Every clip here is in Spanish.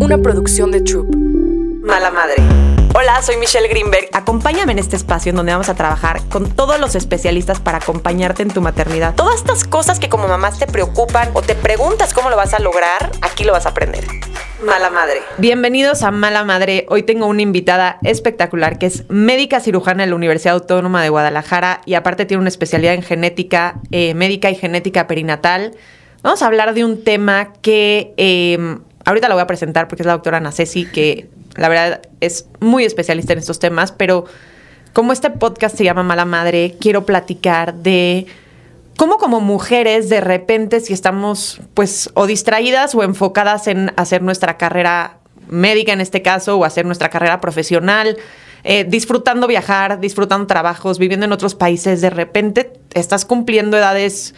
una producción de Troop. Mala Madre. Hola, soy Michelle Greenberg. Acompáñame en este espacio en donde vamos a trabajar con todos los especialistas para acompañarte en tu maternidad. Todas estas cosas que como mamás te preocupan o te preguntas cómo lo vas a lograr, aquí lo vas a aprender. Mala Madre. Bienvenidos a Mala Madre. Hoy tengo una invitada espectacular que es médica cirujana en la Universidad Autónoma de Guadalajara y aparte tiene una especialidad en genética eh, médica y genética perinatal. Vamos a hablar de un tema que eh, ahorita la voy a presentar porque es la doctora Ana Ceci, que la verdad es muy especialista en estos temas, pero como este podcast se llama Mala Madre, quiero platicar de cómo como mujeres de repente si estamos pues o distraídas o enfocadas en hacer nuestra carrera médica en este caso o hacer nuestra carrera profesional, eh, disfrutando viajar, disfrutando trabajos, viviendo en otros países, de repente estás cumpliendo edades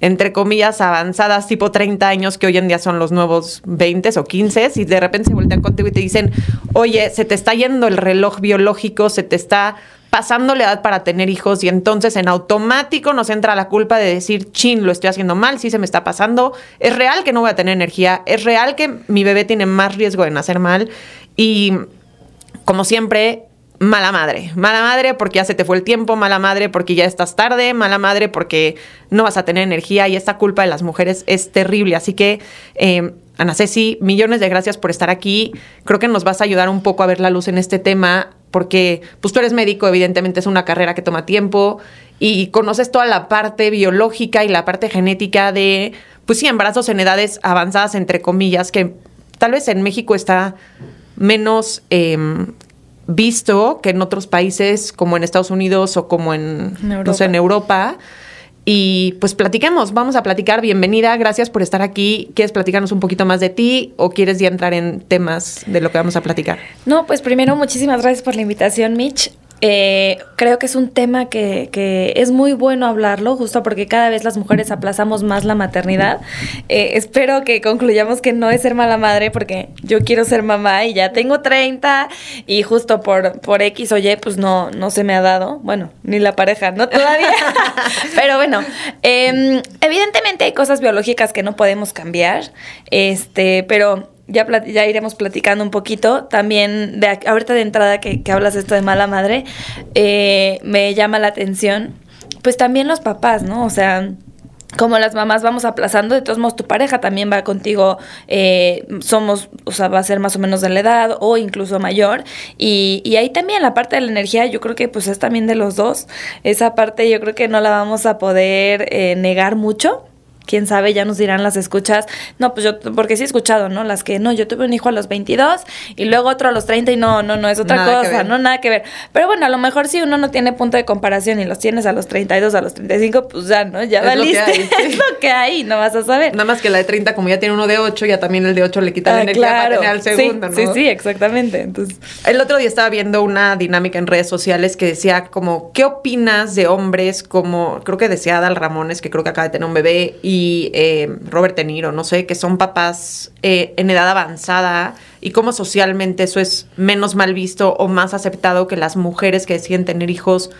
entre comillas, avanzadas, tipo 30 años, que hoy en día son los nuevos 20 o 15, y de repente se voltean contigo y te dicen, oye, se te está yendo el reloj biológico, se te está pasando la edad para tener hijos y entonces en automático nos entra la culpa de decir, chin, lo estoy haciendo mal, sí se me está pasando, es real que no voy a tener energía, es real que mi bebé tiene más riesgo de nacer mal y como siempre mala madre. Mala madre porque ya se te fue el tiempo, mala madre porque ya estás tarde, mala madre porque no vas a tener energía y esta culpa de las mujeres es terrible. Así que, eh, Ana Ceci, millones de gracias por estar aquí. Creo que nos vas a ayudar un poco a ver la luz en este tema porque pues tú eres médico, evidentemente es una carrera que toma tiempo y conoces toda la parte biológica y la parte genética de, pues sí, embarazos en edades avanzadas, entre comillas, que tal vez en México está menos... Em, visto que en otros países como en Estados Unidos o como en, No sé, en Europa. Y pues platiquemos, vamos a platicar. Bienvenida, gracias por estar aquí. ¿Quieres platicarnos un poquito más de ti o quieres ya entrar en temas de lo que vamos a platicar? No, pues primero muchísimas gracias por la invitación, Mitch. Eh, creo que es un tema que, que, es muy bueno hablarlo, justo porque cada vez las mujeres aplazamos más la maternidad. Eh, espero que concluyamos que no es ser mala madre, porque yo quiero ser mamá y ya tengo 30 y justo por, por X o Y, pues no, no se me ha dado. Bueno, ni la pareja, no todavía. Pero bueno, eh, evidentemente hay cosas biológicas que no podemos cambiar, este, pero ya, ya iremos platicando un poquito. También, de ahorita de entrada que, que hablas esto de mala madre, eh, me llama la atención, pues también los papás, ¿no? O sea, como las mamás vamos aplazando, de todos modos tu pareja también va contigo, eh, somos, o sea, va a ser más o menos de la edad o incluso mayor. Y, y, ahí también la parte de la energía, yo creo que pues es también de los dos. Esa parte yo creo que no la vamos a poder eh, negar mucho quién sabe, ya nos dirán las escuchas. No, pues yo, porque sí he escuchado, ¿no? Las que, no, yo tuve un hijo a los 22 y luego otro a los 30 y no, no, no, es otra cosa, no, nada que ver. Pero bueno, a lo mejor si uno no tiene punto de comparación y los tienes a los 32, a los 35, pues ya, ¿no? Ya valiste. es lo que hay, no vas a saber. Nada más que la de 30, como ya tiene uno de 8, ya también el de 8 le quita la ah, energía para tener al segundo, ¿no? Sí, sí, exactamente. Entonces, el otro día estaba viendo una dinámica en redes sociales que decía como, ¿qué opinas de hombres como, creo que decía Adal Ramones, que creo que acaba de tener un bebé, y eh, Robert De Niro, no sé, que son papás eh, en edad avanzada y cómo socialmente eso es menos mal visto o más aceptado que las mujeres que deciden tener hijos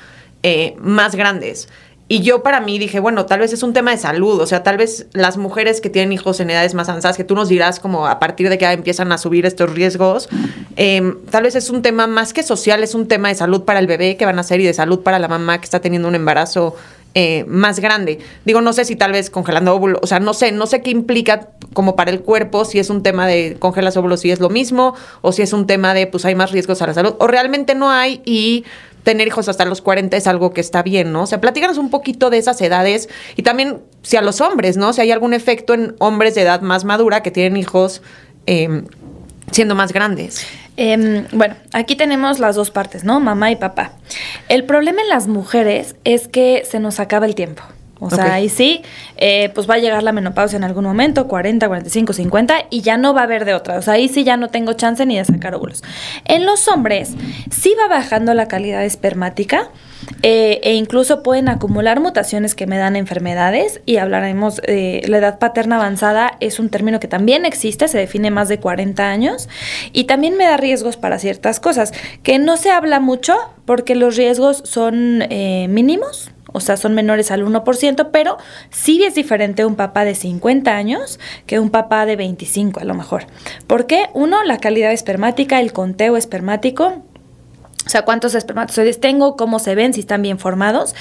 eh, más grandes. Y yo para mí dije, bueno, tal vez es un tema de salud, o sea, tal vez las mujeres que tienen hijos en edades más avanzadas, que tú nos dirás como a partir de que empiezan a subir estos riesgos, em, tal vez es un tema más que social, es un tema de salud para el bebé que van a ser y de salud para la mamá que está teniendo un embarazo eh, más grande. Digo, no sé si tal vez congelando óvulos, o sea, no sé, no sé qué implica como para el cuerpo, si es un tema de congelas óvulos, si es lo mismo, o si es un tema de, pues hay más riesgos a la salud, o realmente no hay y tener hijos hasta los 40 es algo que está bien, ¿no? O sea, platícanos un poquito de esas edades y también si a los hombres, ¿no? Si hay algún efecto en hombres de edad más madura que tienen hijos eh, siendo más grandes. Em, bueno, aquí tenemos las dos partes, ¿no? Mamá y papá. El problema en las mujeres es que se nos acaba el tiempo. O sea, ahí sí, eh, pues va a llegar la menopausia en algún momento, 40, 45, 50, y ya no va a haber de otra. O sea, ahí sí ya no tengo chance ni de sacar óvulos. En los hombres, sí va bajando la calidad espermática, eh, e incluso pueden acumular mutaciones que me dan enfermedades y hablaremos, de la edad paterna avanzada es un término que también existe, se define más de 40 años y también me da riesgos para ciertas cosas, que no se habla mucho porque los riesgos son eh, mínimos o sea, son menores al 1%, pero sí es diferente un papá de 50 años que un papá de 25 a lo mejor. ¿Por qué? Uno, la calidad espermática, el conteo espermático, o sea, cuántos espermatozoides tengo, cómo se ven, si están bien formados.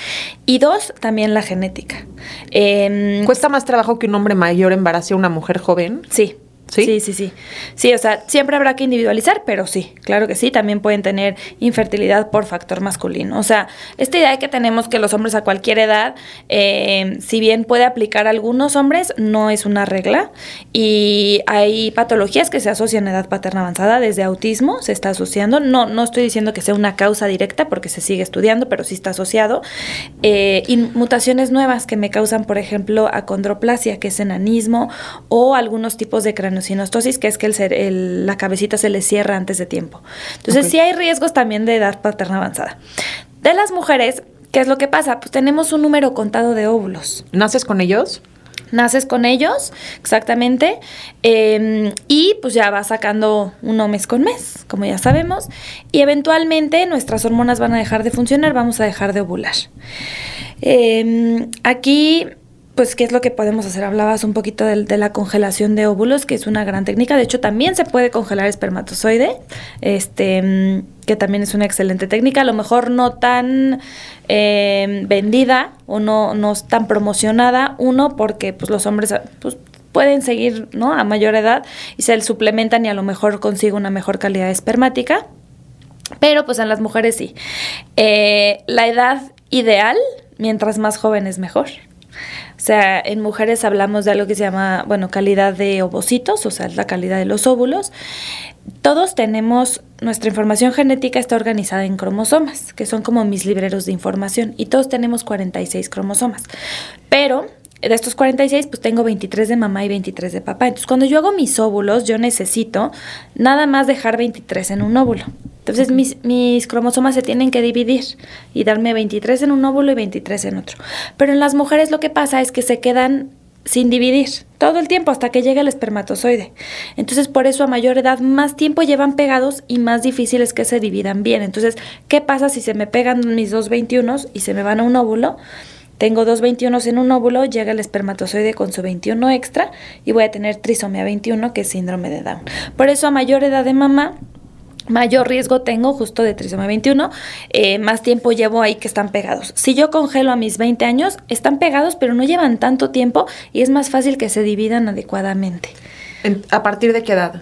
Y dos, también la genética. Em, ¿Cuesta más trabajo que un hombre mayor embarace a una mujer joven? Sí. ¿Sí? sí, sí, sí. o sea, siempre habrá que individualizar, pero sí, claro que sí, también pueden tener infertilidad por factor masculino. O sea, esta idea que tenemos que los hombres a cualquier edad, eh, si bien puede aplicar a algunos hombres, no es una regla. Y hay patologías que se asocian a edad paterna avanzada, desde autismo se está asociando. No, no estoy diciendo que sea una causa directa porque se sigue estudiando, pero sí está asociado. Eh, y mutaciones nuevas que me causan, por ejemplo, acondroplasia, que es enanismo, o algunos tipos de cráneo sinostosis, que es que el, la cabecita se le cierra antes de tiempo. Entonces, sí hay riesgos también de edad paterna avanzada. De las mujeres, ¿qué es lo que pasa? Pues tenemos un número contado de óvulos. ¿Naces con ellos? naces con ellos, exactamente, em, y pues ya vas sacando uno mes con mes, como ya sabemos, y eventualmente nuestras hormonas van a dejar de funcionar, vamos a dejar de ovular. Em, aquí pues, ¿qué es lo que podemos hacer? Hablabas un poquito de, la congelación de óvulos, que es una gran técnica. De hecho, también se puede congelar espermatozoide, este, mm, que también es una excelente técnica. A lo mejor no tan em, vendida o no, no tan promocionada. Uno, porque pues, los hombres pues, pueden seguir ¿no? a mayor edad y se suplementan y a lo mejor consigue una mejor calidad espermática. Pero pues en las mujeres sí. Eh, la edad ideal, mientras más jóvenes mejor. O sea, en mujeres hablamos de algo que se llama, bueno, calidad de ovocitos, o sea, la calidad de los óvulos. Todos tenemos, nuestra información genética está organizada en cromosomas, que son como mis libreros de información, y todos tenemos 46 cromosomas. Pero de estos 46, pues tengo 23 de mamá y 23 de papá. Entonces, cuando yo hago mis óvulos, yo necesito nada más dejar 23 en un óvulo. Entonces mis, mis, cromosomas se tienen que dividir y darme 23 en un óvulo y 23 en otro. Pero en las mujeres lo que pasa es que se quedan sin dividir todo el tiempo hasta que llega el espermatozoide. Entonces por eso a mayor edad más tiempo llevan pegados y más difícil es que se dividan bien. Entonces, ¿qué pasa si se me pegan mis dos 21 y se me van a un óvulo? Tengo dos 21 en un óvulo, llega el espermatozoide con su 21 extra y voy a tener trisomía 21, que es síndrome de Down. Por eso a mayor edad de mamá mayor riesgo tengo justo de trisomía 21, eh, más tiempo llevo ahí que están pegados. Si yo congelo a mis 20 años, están pegados, pero no llevan tanto tiempo y es más fácil que se dividan adecuadamente. ¿A partir de qué edad?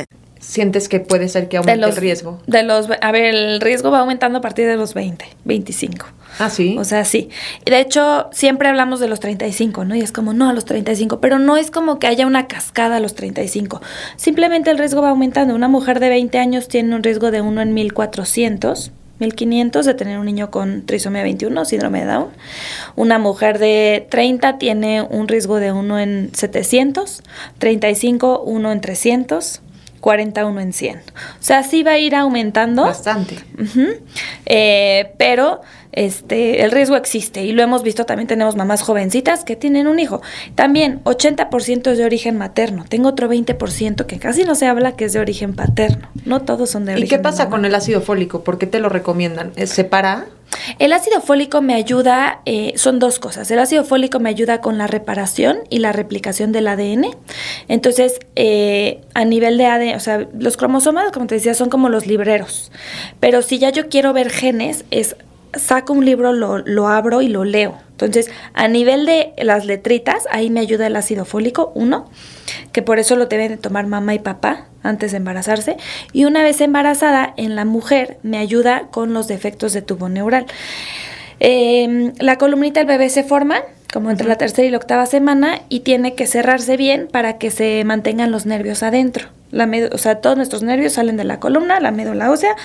Sientes que puede ser que aumente el riesgo? De los, a ver, el riesgo va aumentando a partir de los 20, 25. Ah, sí. O sea, sí. De hecho, siempre hablamos de los 35, ¿no? Y es como, no, a los 35, pero no es como que haya una cascada a los 35. Simplemente el riesgo va aumentando. Una mujer de 20 años tiene un riesgo de 1 en 1400. 1500 de tener un niño con trisomía 21, síndrome de Down. Una mujer de 30 tiene un riesgo de 1 en 700, 35 1 en 300, 41 en 100. O sea, sí va a ir aumentando. Bastante. Eh, pero este, el riesgo existe y lo hemos visto, también tenemos mamás jovencitas que tienen un hijo. También 80% es de origen materno, tengo otro 20% que casi no se habla que es de origen paterno, no todos son de origen ¿Y qué pasa con el ácido fólico? ¿Por qué te lo recomiendan? ¿Se para? El ácido fólico me ayuda, eh, son dos cosas. El ácido fólico me ayuda con la reparación y la replicación del ADN. Entonces, eh, a nivel de ADN, o sea, los cromosomas, como te decía, son como los libreros. Pero si ya yo quiero ver genes, es saco un libro, lo, lo, abro y lo leo. Entonces, a nivel de las letritas, ahí me ayuda el ácido fólico, uno, que por eso lo deben de tomar mamá y papá antes de embarazarse. Y una vez embarazada, en la mujer me ayuda con los defectos de tubo neural. Em, la columnita del bebé se forma como entre la tercera y la octava semana y tiene que cerrarse bien para que se mantengan los nervios adentro La o sea, todos nuestros nervios salen de la columna, la médula ósea,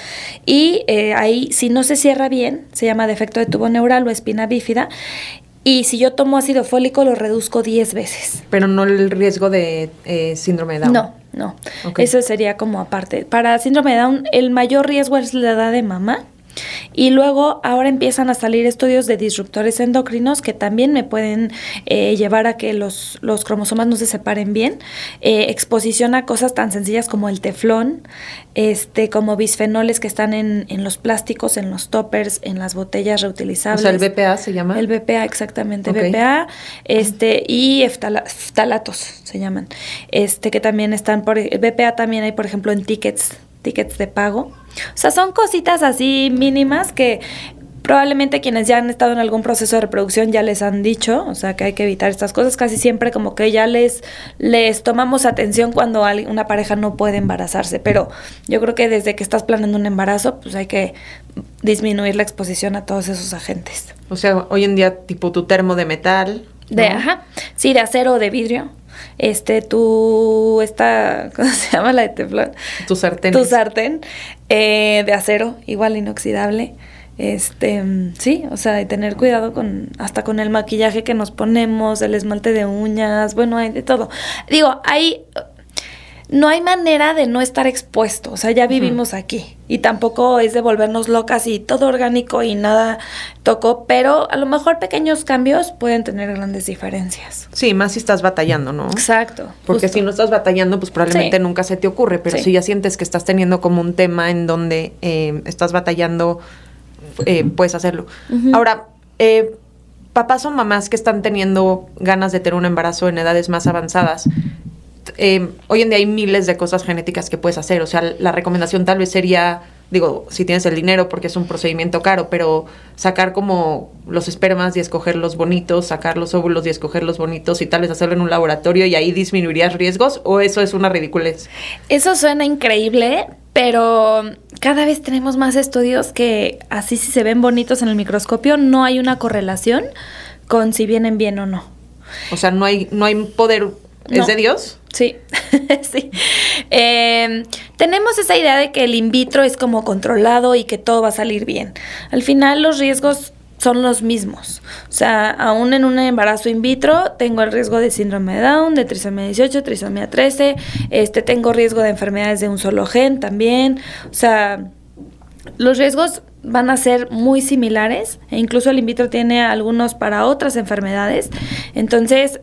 y eh, ahí, si no se cierra bien, se llama defecto de tubo neural o espina bífida, y si yo tomo ácido fólico, lo reduzco 10 veces. Pero no el riesgo de eh, síndrome de Down. No, no. Eso sería como aparte. Para síndrome de Down, el mayor riesgo es la edad de mamá y luego ahora empiezan a salir estudios de disruptores endocrinos que también me pueden eh, llevar a que los, los, cromosomas no se separen bien. Eh, exposición a cosas tan sencillas como el teflón, este, como bisfenoles que están en, en, los plásticos, en los toppers, en las botellas reutilizables. O sea, el BPA se llama. El BPA, exactamente. BPA, este, y ftalatos se llaman. Este, que también están por. El BPA también hay, por ejemplo, en tickets tickets de pago. O sea, son cositas así mínimas que probablemente quienes ya han estado en algún proceso de reproducción ya les han dicho, o sea, que hay que evitar estas cosas. Casi siempre como que ya les, les tomamos atención cuando una pareja no puede embarazarse, pero yo creo que desde que estás planeando un embarazo, pues hay que disminuir la exposición a todos esos agentes. O sea, hoy en día tipo tu termo de metal. De, ajá, sí, de acero o de vidrio este, tu, esta, ¿cómo se llama la de teflón? Tu sartén. Tu sartén eh, de acero, igual inoxidable. Este, sí, o sea, de tener cuidado con, hasta con el maquillaje que nos ponemos, el esmalte de uñas, bueno, hay de todo. Digo, hay no hay manera de no estar expuesto, o sea, ya vivimos aquí y tampoco es de volvernos locas y todo orgánico y nada tocó, pero a lo mejor pequeños cambios pueden tener grandes diferencias. Sí, más si estás batallando, ¿no? Exacto. Porque si no estás batallando, pues probablemente nunca se te ocurre, pero si ya sientes que estás teniendo como un tema en donde eh, estás batallando, eh, puedes hacerlo. Ahora, eh, papás o mamás que están teniendo ganas de tener un embarazo en edades más avanzadas, eh, hoy en día hay miles de cosas genéticas que puedes hacer. O sea, la recomendación tal vez sería, digo, si tienes el dinero porque es un procedimiento caro, pero sacar como los espermas y escoger los bonitos, sacar los óvulos y escoger los bonitos y tal vez hacerlo en un laboratorio y ahí disminuirías riesgos o eso es una ridiculez. Eso suena increíble, pero cada vez tenemos más estudios que así si se ven bonitos en el microscopio no hay una correlación con si vienen bien o no. O sea, no hay, no hay poder ¿Es de Dios? Sí, sí. Em, tenemos esa idea de que el in vitro es como controlado y que todo va a salir bien. Al final los riesgos son los mismos. O sea, aún en un embarazo in vitro tengo el riesgo de síndrome de Down, de trisomía 18, trisomía 13, este tengo riesgo de enfermedades de un solo gen también. O sea, los riesgos van a ser muy similares e incluso el in vitro tiene algunos para otras enfermedades. Entonces,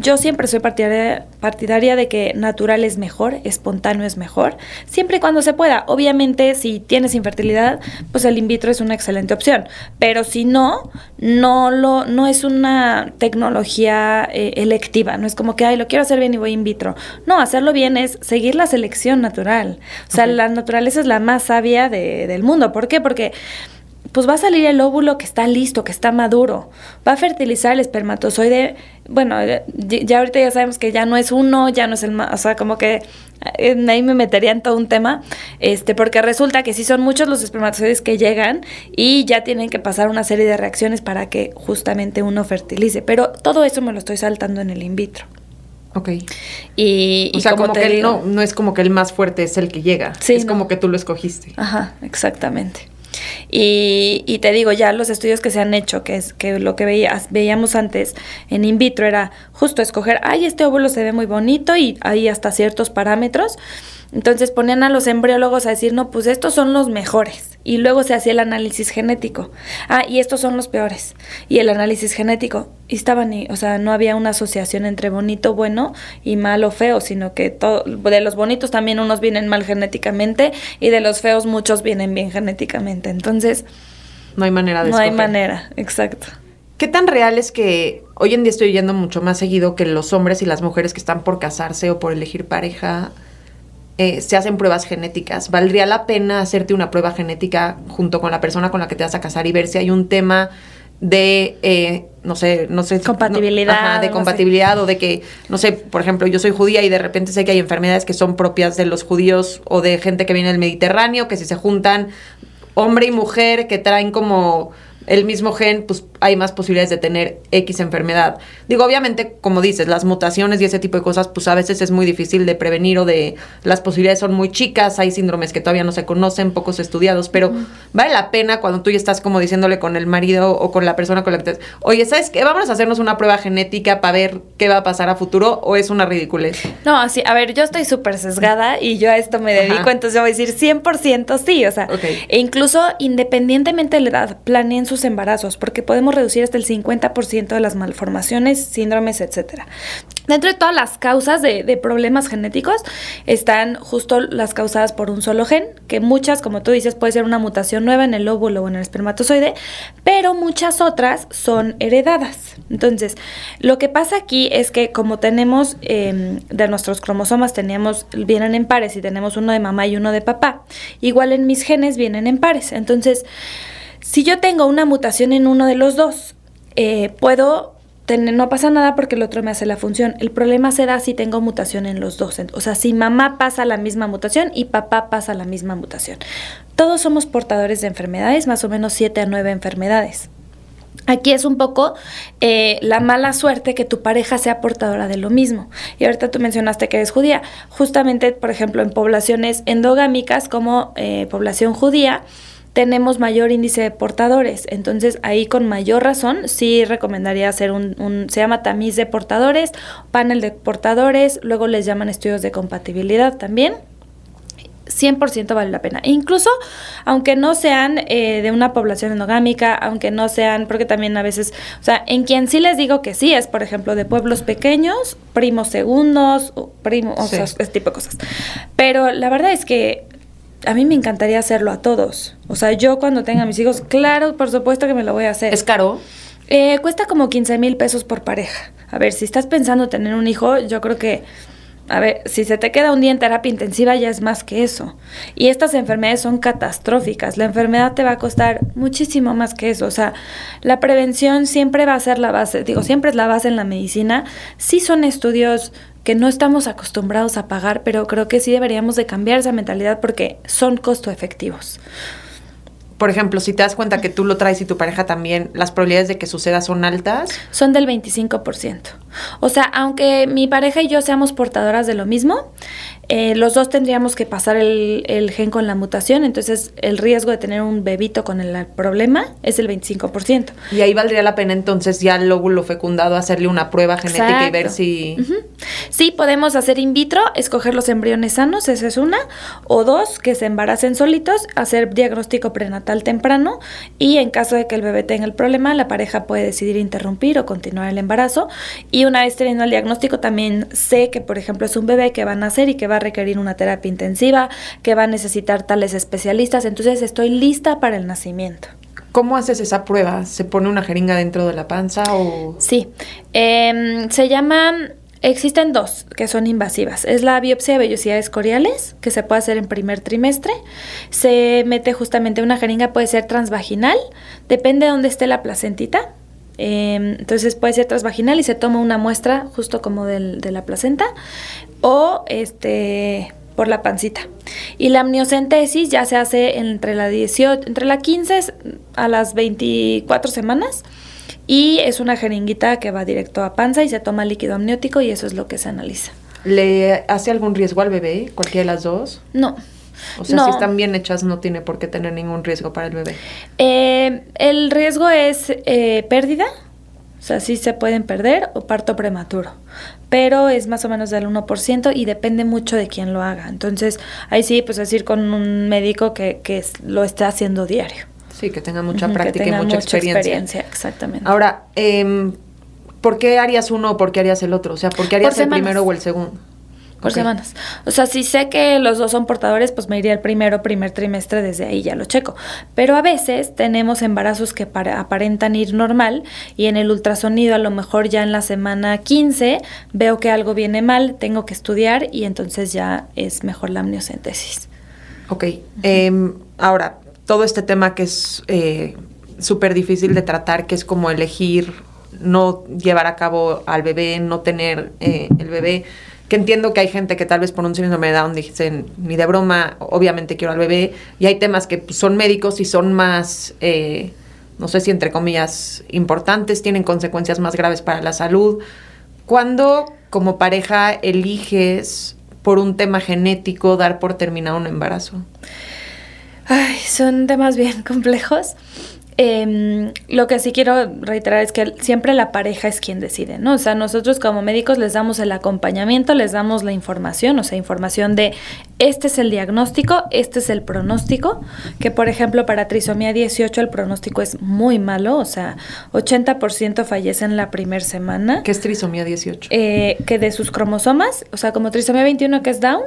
yo siempre soy partidaria, partidaria, de que natural es mejor, espontáneo es mejor, siempre y cuando se pueda. Obviamente, si tienes infertilidad, pues el in vitro es una excelente opción, pero si no, no lo no es una tecnología eh, electiva, no es como que ay, lo quiero hacer bien y voy in vitro. No, hacerlo bien es seguir la selección natural. O sea, la naturaleza es la más sabia de, del mundo. ¿Por qué? Porque pues va a salir el óvulo que está listo, que está maduro. Va a fertilizar el espermatozoide. Bueno, ya ahorita ya sabemos que ya no es uno, ya no es el más, o sea, como que eh, ahí me metería en todo un tema, este, porque resulta que sí son muchos los espermatozoides que llegan y ya tienen que pasar una serie de reacciones para que justamente uno fertilice. Pero todo eso me lo estoy saltando en el in vitro. Ok. Y, o sea, como, que no, no es como que el más fuerte es el que llega. Sí, es como que tú lo escogiste. Ajá, exactamente. Y, te digo, ya los estudios que se han hecho, que es que lo que veías, veíamos antes en in vitro era justo escoger, ay, este óvulo se ve muy bonito y hay hasta ciertos parámetros. Entonces ponían a los embriólogos a decir, no, pues estos son los mejores. Y luego se hacía el análisis genético. Ah, y estos son los peores. Y el análisis genético. Y estaban, o sea, no había una asociación entre bonito, bueno y malo, feo, sino que todo, de los bonitos también unos vienen mal genéticamente y de los feos muchos vienen bien genéticamente. Entonces... No hay manera de No hay manera, exacto. ¿Qué tan real es que hoy en día estoy oyendo mucho más seguido que los hombres y las mujeres que están por casarse o por elegir pareja eh, se hacen pruebas genéticas. ¿Valdría la pena hacerte una prueba genética junto con la persona con la que te vas a casar y ver si hay un tema de, eh, no sé, no sé. Compatibilidad. de compatibilidad o de que, no sé, por ejemplo, yo soy judía y de repente sé que hay enfermedades que son propias de los judíos o de gente que viene del Mediterráneo, que si se juntan hombre y mujer que traen como el mismo gen, pues hay más posibilidades de tener X enfermedad. Digo, obviamente, como dices, las mutaciones y ese tipo de cosas, pues a veces es muy difícil de prevenir o de las posibilidades son muy chicas, hay síndromes que todavía no se conocen, pocos estudiados, pero vale la pena cuando tú ya estás como diciéndole con el marido o con la persona con la que te... Oye, ¿sabes qué? Vamos a hacernos una prueba genética para ver qué va a pasar a futuro o es una ridiculez. No, así, a ver, yo estoy súper sesgada y yo a esto me dedico, entonces yo voy a decir 100% sí, o sea, e incluso independientemente de la edad, planeen sus embarazos, porque podemos reducir hasta el 50% de las malformaciones, síndromes, etcétera. Dentro de todas las causas de, problemas genéticos están justo las causadas por un solo gen, que muchas, como tú dices, puede ser una mutación nueva en el óvulo o en el espermatozoide, pero muchas otras son heredadas. Entonces, lo que pasa aquí es que como tenemos em, de nuestros cromosomas, teníamos, vienen en pares y tenemos uno de mamá y uno de papá, igual en mis genes vienen en pares. Entonces, si yo tengo una mutación en uno de los dos, eh, puedo tener, no pasa nada porque el otro me hace la función. El problema será si tengo mutación en los dos. O sea, si mamá pasa la misma mutación y papá pasa la misma mutación. Todos somos portadores de enfermedades, más o menos 7 a 9 enfermedades. Aquí es un poco eh, la mala suerte que tu pareja sea portadora de lo mismo. Y ahorita tú mencionaste que eres judía. Justamente, por ejemplo, en poblaciones endogámicas como eh, población judía, tenemos mayor índice de portadores. Entonces ahí con mayor razón sí recomendaría hacer un, se llama tamiz de portadores, panel de portadores, luego les llaman estudios de compatibilidad también. 100% vale la pena. Incluso, aunque no sean eh, de una población endogámica, aunque no sean, porque también a veces, o sea, en quien sí les digo que sí es, por ejemplo, de pueblos pequeños, primos segundos, primos, o sea, ese tipo de cosas. Pero la verdad es que a mí me encantaría hacerlo a todos. O sea, yo cuando tenga mis hijos, claro, por supuesto que me lo voy a hacer. ¿Es caro? Eh, cuesta como 15 mil pesos por pareja. A ver, si estás pensando tener un hijo, yo creo que a ver, si se te queda un día en terapia intensiva ya es más que eso. Y estas enfermedades son catastróficas. La enfermedad te va a costar muchísimo más que eso. O sea, la prevención siempre va a ser la base, digo, siempre es la base en la medicina. Sí son estudios que no estamos acostumbrados a pagar, pero creo que sí deberíamos de cambiar esa mentalidad porque son costo efectivos por ejemplo, si te das cuenta que tú lo traes y tu pareja también, las probabilidades de que suceda son altas. Son del 25%. O sea, aunque mi pareja y yo seamos portadoras de lo mismo, eh, los dos tendríamos que pasar el, gen con la mutación, entonces el riesgo de tener un bebito con el problema es el 25%. Y ahí valdría la pena entonces ya al óvulo fecundado hacerle una prueba genética y ver si... Sí, podemos hacer in vitro, escoger los embriones sanos, esa es una, o dos, que se embaracen solitos, hacer diagnóstico prenatal temprano y en caso de que el bebé tenga el problema, la pareja puede decidir interrumpir o continuar el embarazo. Y una vez teniendo el diagnóstico, también sé que, por ejemplo, es un bebé que va a nacer y que va a requerir una terapia intensiva, que va a necesitar tales especialistas, entonces estoy lista para el nacimiento. ¿Cómo haces esa prueba? ¿Se pone una jeringa dentro de la panza o...? Sí, em, se llama Existen dos que son invasivas. Es la biopsia de vellosidades coriales, que se puede hacer en primer trimestre. Se mete justamente una jeringa, puede ser transvaginal, depende de dónde esté la placentita. Em, entonces puede ser transvaginal y se toma una muestra justo como del, de la placenta o este por la pancita. Y la amniocentesis ya se hace entre la 18, entre la 15 a las 24 semanas y es una jeringuita que va directo a panza y se toma líquido amniótico y eso es lo que se analiza. ¿Le hace algún riesgo al bebé, cualquiera de las dos? No. O sea, si están bien hechas, no tiene por qué tener ningún riesgo para el bebé. Eh, el riesgo es eh, pérdida, o sea, sí se pueden perder o parto prematuro, pero es más o menos del 1% y depende mucho de quién lo haga. Entonces, ahí sí, pues decir con un médico que, que lo está haciendo diario. Sí, que tenga mucha práctica y mucha, experiencia. Exactamente. Ahora, eh, ¿por qué harías uno o por qué harías el otro? O sea, ¿por qué harías el primero o el segundo? Por semanas. O sea, si sé que los dos son portadores, pues me iría el primero, primer trimestre, desde ahí ya lo checo. Pero a veces tenemos embarazos que aparentan ir normal y en el ultrasonido a lo mejor ya en la semana 15 veo que algo viene mal, tengo que estudiar y entonces ya es mejor la amniocentesis. Ok. Em, ahora, todo este tema que es eh, súper difícil de tratar, que es como elegir no llevar a cabo al bebé, no tener eh, el bebé, que entiendo que hay gente que tal vez por un síndrome de Down dicen, ni de broma, obviamente quiero al bebé, y hay temas que pues, son médicos y son más, eh, no sé si entre comillas, importantes, tienen consecuencias más graves para la salud. ¿Cuándo como pareja eliges por un tema genético dar por terminado un embarazo? Ay, son temas bien complejos. Eh, lo que sí quiero reiterar es que siempre la pareja es quien decide, ¿no? O sea, nosotros como médicos les damos el acompañamiento, les damos la información, o sea, información de este es el diagnóstico, este es el pronóstico, que por ejemplo para trisomía 18 el pronóstico es muy malo, o sea, 80% fallecen la primera semana. ¿Qué es trisomía 18? Eh, que de sus cromosomas, o sea, como trisomía 21 que es Down,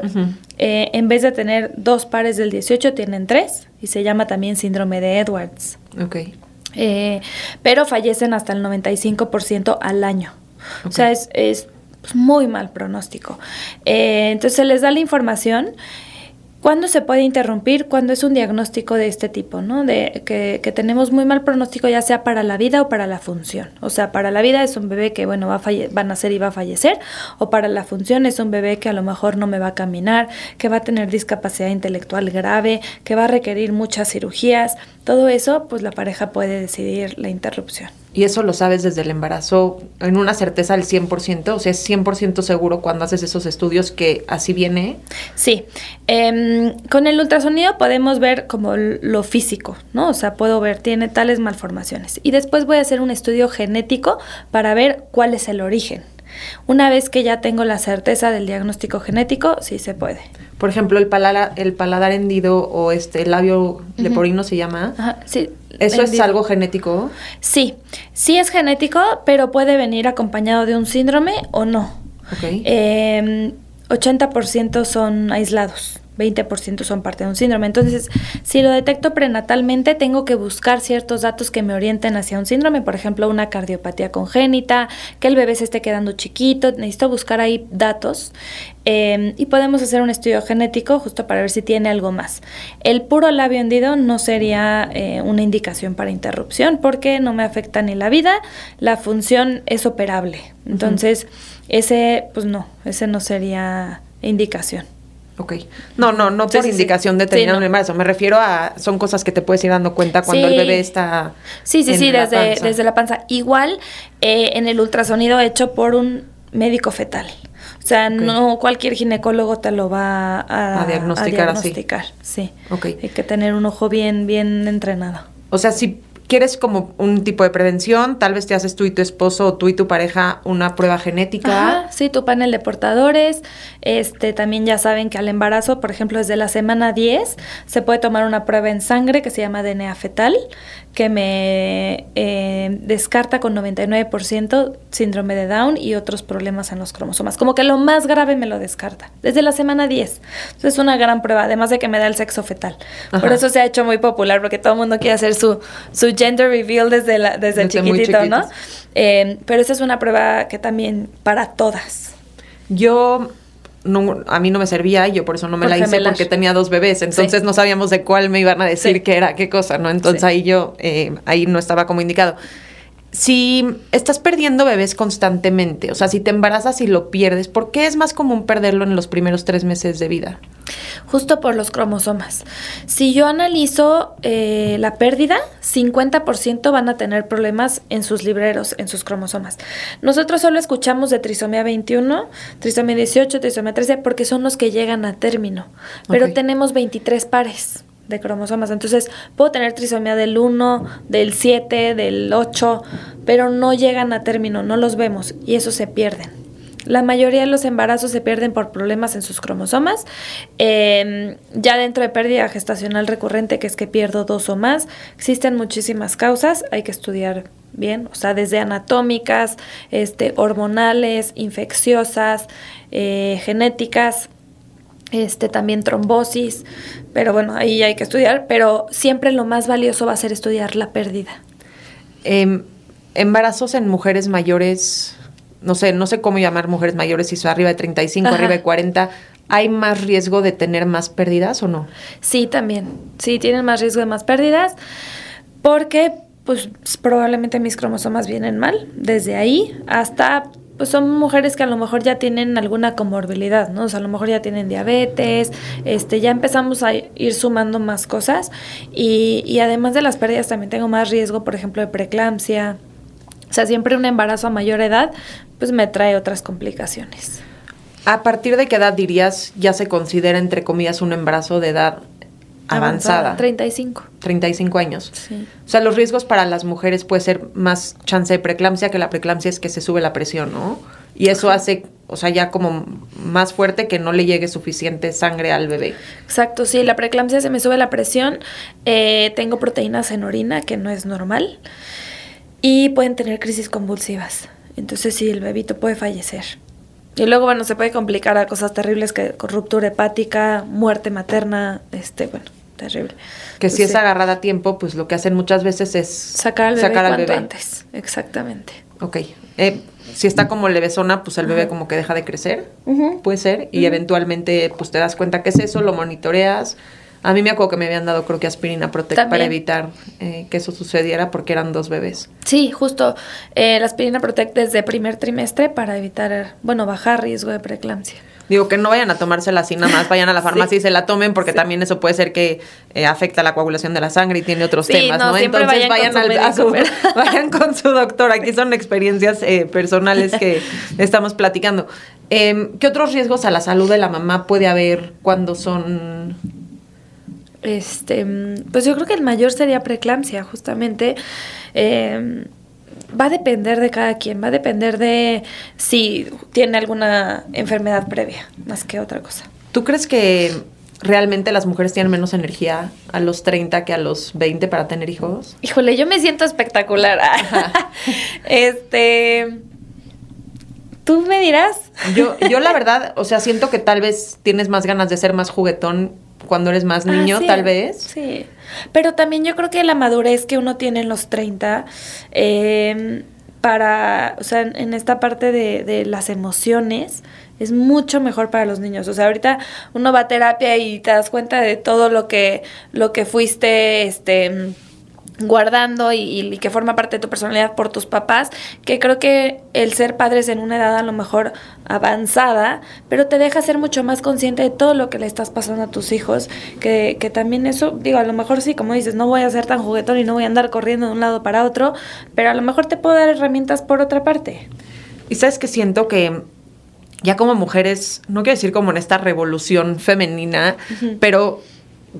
eh, en vez de tener dos pares del 18 tienen tres y se llama también síndrome de Edwards. Ok. Eh, pero fallecen hasta el 95% al año. O sea, es, es muy mal pronóstico. Eh, entonces se les da la información. ¿Cuándo se puede interrumpir? Cuando es un diagnóstico de este tipo, ¿no? De que, que, tenemos muy mal pronóstico ya sea para la vida o para la función. O sea, para la vida es un bebé que, bueno, va a, falle va a nacer y va a fallecer, o para la función es un bebé que a lo mejor no me va a caminar, que va a tener discapacidad intelectual grave, que va a requerir muchas cirugías. Todo eso, pues la pareja puede decidir la interrupción. ¿Y eso lo sabes desde el embarazo en una certeza al 100%? O sea, ¿es 100% seguro cuando haces esos estudios que así viene? Sí. Eh, con el ultrasonido podemos ver como lo físico, ¿no? O sea, puedo ver, tiene tales malformaciones. Y después voy a hacer un estudio genético para ver cuál es el origen. Una vez que ya tengo la certeza del diagnóstico genético, sí se puede. Por ejemplo, el paladar, el paladar hendido o este el labio uh -huh. leporino se llama. Ajá, sí. ¿Eso hendido. es algo genético? Sí, sí es genético, pero puede venir acompañado de un síndrome o no. Okay. Eh, 80% son aislados. 20% son parte de un síndrome. Entonces, si lo detecto prenatalmente, tengo que buscar ciertos datos que me orienten hacia un síndrome, por ejemplo, una cardiopatía congénita, que el bebé se esté quedando chiquito, necesito buscar ahí datos eh, y podemos hacer un estudio genético justo para ver si tiene algo más. El puro labio hendido no sería eh, una indicación para interrupción porque no me afecta ni la vida, la función es operable. Entonces, uh -huh. ese, pues no, ese no sería indicación. Ok. No, no, no por sí, indicación de tener sí, no. un embarazo. Me refiero a, son cosas que te puedes ir dando cuenta cuando sí. el bebé está. Sí, sí, sí, desde, la desde la panza. Igual eh, en el ultrasonido hecho por un médico fetal. O sea, okay. no cualquier ginecólogo te lo va a, a diagnosticar, a diagnosticar así. Sí. Okay. Hay que tener un ojo bien, bien entrenado. O sea, si quieres como un tipo de prevención, tal vez te haces tú y tu esposo o tú y tu pareja una prueba genética. Ajá, sí, tu panel de portadores. Este, también ya saben que al embarazo, por ejemplo, desde la semana 10 se puede tomar una prueba en sangre que se llama DNA fetal, que me eh, descarta con 99% síndrome de Down y otros problemas en los cromosomas. Como que lo más grave me lo descarta, desde la semana 10. Entonces es una gran prueba, además de que me da el sexo fetal. Ajá. Por eso se ha hecho muy popular, porque todo el mundo quiere hacer su, su gender reveal desde, la, desde, desde chiquitito, ¿no? Eh, pero esa es una prueba que también para todas. Yo no, a mí no me servía y yo por eso no me la hice porque tenía dos bebés, entonces sí. no sabíamos de cuál me iban a decir sí. qué era, qué cosa, ¿no? Entonces sí. ahí yo, eh, ahí no estaba como indicado. Si estás perdiendo bebés constantemente, o sea, si te embarazas y lo pierdes, ¿por qué es más común perderlo en los primeros tres meses de vida? Justo por los cromosomas. Si yo analizo eh, la pérdida, 50% van a tener problemas en sus libreros, en sus cromosomas. Nosotros solo escuchamos de trisomía 21, trisomía 18, trisomía 13, porque son los que llegan a término. Pero okay. tenemos 23 pares de cromosomas. Entonces, puedo tener trisomía del 1, del 7, del 8, pero no llegan a término, no los vemos y eso se pierden. La mayoría de los embarazos se pierden por problemas en sus cromosomas. Eh, ya dentro de pérdida gestacional recurrente, que es que pierdo dos o más, existen muchísimas causas, hay que estudiar bien, o sea, desde anatómicas, este, hormonales, infecciosas, eh, genéticas, este, también trombosis, pero bueno, ahí hay que estudiar, pero siempre lo más valioso va a ser estudiar la pérdida. Eh, embarazos en mujeres mayores, no sé, no sé cómo llamar mujeres mayores, si son arriba de 35, Ajá. arriba de 40, ¿hay más riesgo de tener más pérdidas o no? Sí, también, sí, tienen más riesgo de más pérdidas, porque pues probablemente mis cromosomas vienen mal, desde ahí hasta pues son mujeres que a lo mejor ya tienen alguna comorbilidad, ¿no? O sea, a lo mejor ya tienen diabetes, este, ya empezamos a ir sumando más cosas y, y además de las pérdidas también tengo más riesgo, por ejemplo, de preeclampsia. O sea, siempre un embarazo a mayor edad, pues me trae otras complicaciones. ¿A partir de qué edad dirías ya se considera, entre comillas, un embarazo de edad avanzada. 35. 35 años. Sí. O sea, los riesgos para las mujeres puede ser más chance de preeclampsia que la preeclampsia es que se sube la presión, ¿no? Y eso hace, o sea, ya como más fuerte que no le llegue suficiente sangre al bebé. Exacto, sí, la preeclampsia se me sube la presión, eh, tengo proteínas en orina, que no es normal, y pueden tener crisis convulsivas. Entonces sí, el bebito puede fallecer. Y luego, bueno, se puede complicar a cosas terribles que ruptura hepática, muerte materna, este, bueno, terrible. Que si es agarrada a tiempo, pues lo que hacen muchas veces es sacar al bebé, sacar bebé. antes. Exactamente. Ok. Eh, si está como levesona, pues el bebé como que deja de crecer, puede ser, y eventualmente pues te das cuenta que es eso, lo monitoreas, a mí me acuerdo que me habían dado, creo que aspirina Protect para evitar eh, que eso sucediera porque eran dos bebés. Sí, justo. Eh, la aspirina Protect desde primer trimestre para evitar, bueno, bajar riesgo de preeclampsia. Digo que no vayan a tomársela así nada más, vayan a la farmacia y se la tomen porque también eso puede ser que eh, afecta la coagulación de la sangre y tiene otros temas, ¿no? Entonces vayan, con al, su vayan con su doctor. Aquí son experiencias personales que estamos platicando. Em, ¿Qué otros riesgos a la salud de la mamá puede haber cuando son este, pues yo creo que el mayor sería preeclampsia, justamente. Em, va a depender de cada quien, va a depender de si tiene alguna enfermedad previa, más que otra cosa. ¿Tú crees que realmente las mujeres tienen menos energía a los 30 que a los 20 para tener hijos? Híjole, yo me siento espectacular. este. ¿Tú me dirás? Yo, yo la verdad, o sea, siento que tal vez tienes más ganas de ser más juguetón cuando eres más niño, tal vez. Sí, pero también yo creo que la madurez que uno tiene en los 30, em, para, o sea, en esta parte de, de las emociones, es mucho mejor para los niños. O sea, ahorita uno va a terapia y te das cuenta de todo lo que, lo que fuiste, este guardando y, que forma parte de tu personalidad por tus papás, que creo que el ser padres en una edad a lo mejor avanzada, pero te deja ser mucho más consciente de todo lo que le estás pasando a tus hijos, que, que también eso, digo, a lo mejor sí, como dices, no voy a ser tan juguetón y no voy a andar corriendo de un lado para otro, pero a lo mejor te puedo dar herramientas por otra parte. Y sabes que siento que ya como mujeres, no quiero decir como en esta revolución femenina, pero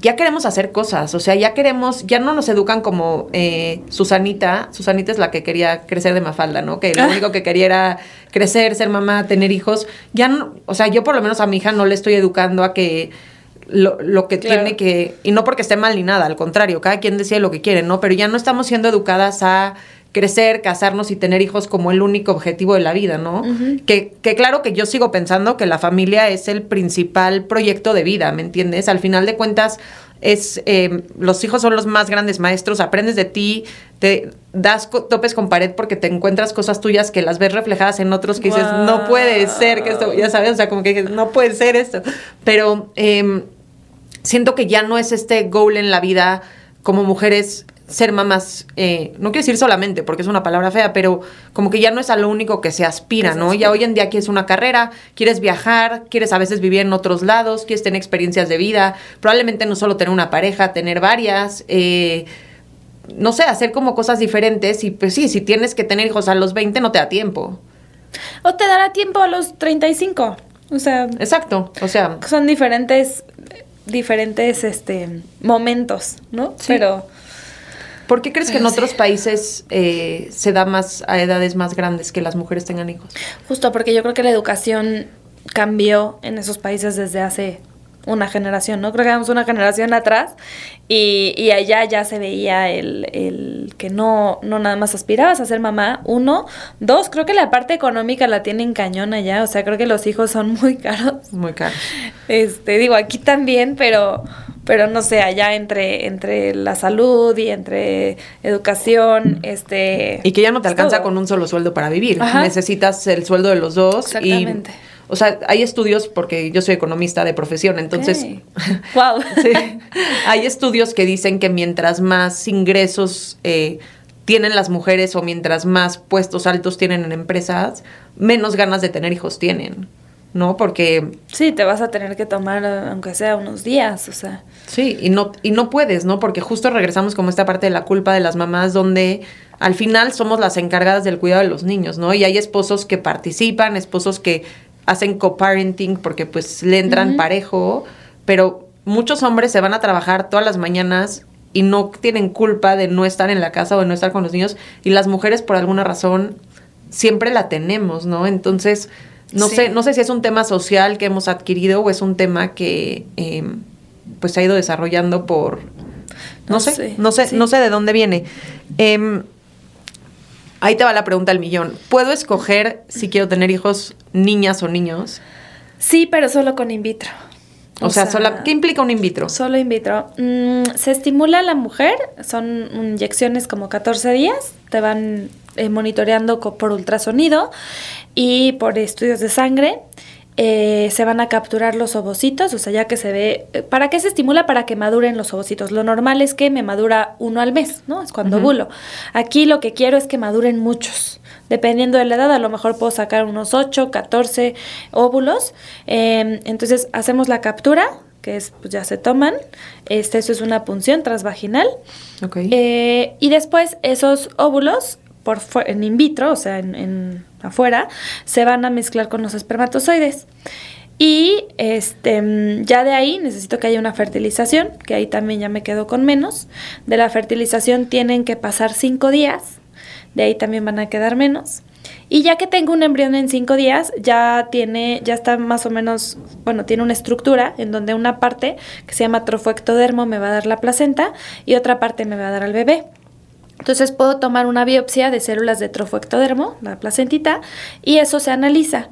ya queremos hacer cosas, o sea, ya queremos, ya no nos educan como eh, Susanita, Susanita es la que quería crecer de mafalda, ¿no? Que lo único que quería era crecer, ser mamá, tener hijos. Ya no, o sea, yo por lo menos a mi hija no le estoy educando a que lo, lo que tiene que, y no porque esté mal ni nada, al contrario, cada quien decide lo que quiere, ¿no? Pero ya no estamos siendo educadas a crecer, casarnos y tener hijos como el único objetivo de la vida, ¿no? que, que, claro que yo sigo pensando que la familia es el principal proyecto de vida, ¿me entiendes? Al final de cuentas, es eh, los hijos son los más grandes maestros, aprendes de ti, te das topes con pared porque te encuentras cosas tuyas que las ves reflejadas en otros que dices, no puede ser que esto, ya sabes, o sea, como que no puede ser esto. Pero em, siento que ya no es este goal en la vida como mujeres ser mamás, eh, no quiero decir solamente porque es una palabra fea, pero como que ya no es a lo único que se aspira, ¿no? Ya hoy en día quieres una carrera, quieres viajar, quieres a veces vivir en otros lados, quieres tener experiencias de vida, probablemente no solo tener una pareja, tener varias, eh, no sé, hacer como cosas diferentes y pues sí, si tienes que tener hijos a los 20 no te da tiempo. O te dará tiempo a los 35, o sea... Exacto, o sea... Son diferentes diferentes este momentos, ¿no? Pero ¿Por qué crees que en otros países eh, se da más a edades más grandes que las mujeres tengan hijos? Justo porque yo creo que la educación cambió en esos países desde hace una generación, ¿no? Creo que vamos una generación atrás y, y allá ya se veía el, el, que no, no nada más aspirabas a ser mamá, uno. Dos, creo que la parte económica la tienen cañón allá, o sea, creo que los hijos son muy caros. Muy caros. Este, digo, aquí también, pero pero no sé, allá entre, entre la salud y entre educación, este... Y que ya no te alcanza con un solo sueldo para vivir, necesitas el sueldo de los dos. Exactamente. o sea, hay estudios, porque yo soy economista de profesión, entonces... Wow. sí, hay estudios que dicen que mientras más ingresos... Eh, tienen las mujeres o mientras más puestos altos tienen en empresas, menos ganas de tener hijos tienen. ¿No? Porque... Sí, te vas a tener que tomar, aunque sea unos días, o sea. Sí, y no, y no puedes, ¿no? Porque justo regresamos como esta parte de la culpa de las mamás, donde al final somos las encargadas del cuidado de los niños, ¿no? Y hay esposos que participan, esposos que hacen co-parenting porque pues le entran parejo, pero muchos hombres se van a trabajar todas las mañanas y no tienen culpa de no estar en la casa o de no estar con los niños, y las mujeres por alguna razón siempre la tenemos, ¿no? Entonces no sé, no sé si es un tema social que hemos adquirido o es un tema que em, pues se ha ido desarrollando por no, sé, no sé, no sé de dónde viene. Em, ahí te va la pregunta del millón. ¿Puedo escoger si quiero tener hijos niñas o niños? Sí, pero solo con in vitro. O, sea, ¿qué implica un in vitro? Solo in vitro. Mm, se estimula a la mujer, son inyecciones como 14 días, te van eh, monitoreando por ultrasonido y por estudios de sangre. Eh, se van a capturar los ovocitos, o sea, ya que se ve, eh, ¿para qué se estimula? Para que maduren los ovocitos. Lo normal es que me madura uno al mes, ¿no? Es cuando ovulo. Aquí lo que quiero es que maduren muchos. Dependiendo de la edad, a lo mejor puedo sacar unos 8, 14 óvulos. Em, entonces hacemos la captura, que es, pues ya se toman. Este, eso es una punción transvaginal. Okay. y después esos óvulos por en in vitro, o sea, en, afuera, se van a mezclar con los espermatozoides. Y este, ya de ahí necesito que haya una fertilización, que ahí también ya me quedo con menos. De la fertilización tienen que pasar cinco días, de ahí también van a quedar menos. Y ya que tengo un embrión en cinco días, ya tiene, ya está más o menos, bueno, tiene una estructura en donde una parte que se llama trofoectodermo me va a dar la placenta y otra parte me va a dar al bebé. Entonces puedo tomar una biopsia de células de trofoectodermo, la placentita, y eso se analiza.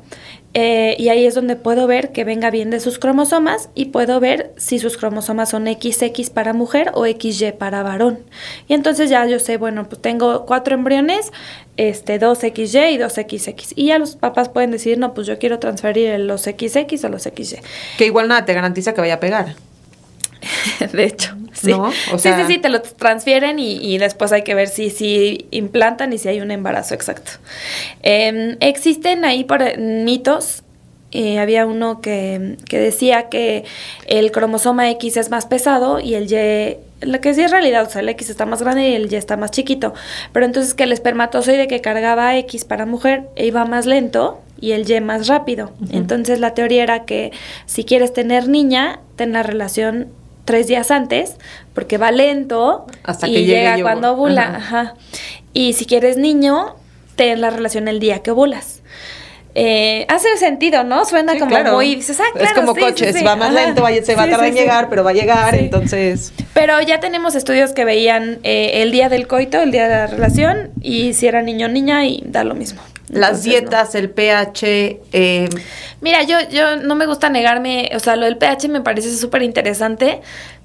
Eh, y ahí es donde puedo ver que venga bien de sus cromosomas y puedo ver si sus cromosomas son XX para mujer o XY para varón. Y entonces ya yo sé, bueno, pues tengo cuatro embriones, este, dos XY y dos XX. Y ya los papás pueden decir, no, pues yo quiero transferir los XX o los XY. Que igual nada te garantiza que vaya a pegar. de hecho. Sí. sí, sí, sí, te lo transfieren y, después hay que ver si, si implantan y si hay un embarazo exacto. Em, existen ahí por, mitos. Eh, había uno que, decía que el cromosoma X es más pesado y el Y lo que sí es realidad, o sea, el X está más grande y el Y está más chiquito. Pero entonces que el espermatozoide que cargaba X para mujer iba más lento y el Y más rápido. Entonces la teoría era que si quieres tener niña, ten la relación tres días antes, porque va lento Hasta y llega cuando ovula. Y si quieres niño, ten la relación el día que ovulas. Eh, hace sentido, ¿no? Suena como muy. Dices, ah, claro, es como coches, va más lento, se va a tardar en llegar, pero va a llegar, entonces. Pero ya tenemos estudios que veían eh, el día del coito, el día de la relación, y si era niño o niña, y da lo mismo. Las dietas, el pH. Eh, Mira, yo, yo no me gusta negarme, o sea, lo del pH me parece súper interesante,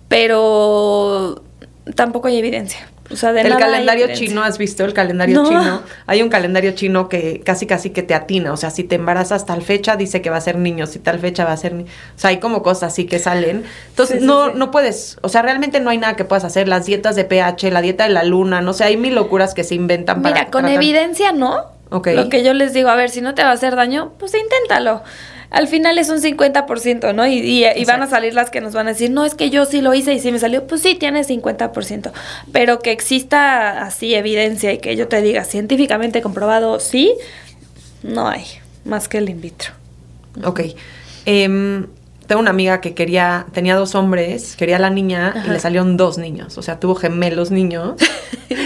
pero tampoco hay evidencia. O sea, de el calendario chino, ¿has visto el calendario chino? Hay un calendario chino que casi casi que te atina, o sea, si te embarazas tal fecha dice que va a ser niño, si tal fecha va a ser, o sea, hay como cosas así que salen. Entonces, no no puedes, o sea, realmente no hay nada que puedas hacer, las dietas de pH, la dieta de la luna, no sé, hay mil locuras que se inventan para Mira, con evidencia no, lo que yo les digo, a ver, si no te va a hacer daño, pues inténtalo. Al final es un 50%, ¿no? Y, y, van a salir las que nos van a decir, no, es que yo sí lo hice y sí me salió. Pues sí, tiene 50%. Pero que exista así evidencia y que yo te diga científicamente comprobado, sí, no hay, más que el in vitro. Ok. Eh, tengo una amiga que quería, tenía dos hombres, quería la niña y le salieron dos niños. O sea, tuvo gemelos niños.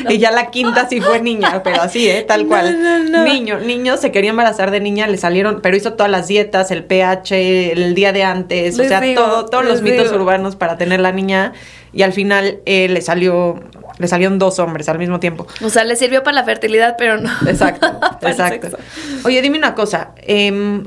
Y ya la quinta sí fue niña, pero así, ¿eh? Tal cual. Niño, niño, se quería embarazar de niña, le salieron, pero hizo todas las dietas, el pH, el día de antes, o sea, todo, todos los mitos urbanos para tener la niña. Y al final eh, le salió le salieron dos hombres al mismo tiempo. O sea, le sirvió para la fertilidad, pero no. Exacto, exacto. Oye, dime una cosa. Eh,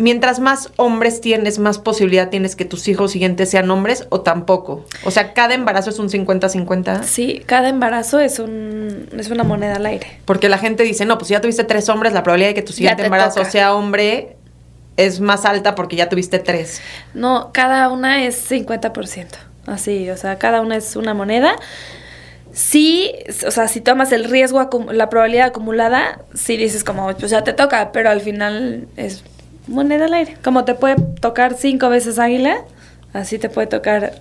mientras más hombres tienes, más posibilidad tienes que tus hijos siguientes sean hombres o tampoco. O sea, cada embarazo es un 50-50. Sí, cada embarazo es un es una moneda al aire. Porque la gente dice, no, pues si ya tuviste tres hombres, la probabilidad de que tu siguiente embarazo sea hombre es más alta porque ya tuviste tres. No, cada una es 50%. Así, o sea, cada una es una moneda. sí, o sea, si tomas el riesgo, la probabilidad acumulada, sí dices como, pues ya te toca, pero al final es moneda al aire. Como te puede tocar cinco veces águila, así te puede tocar.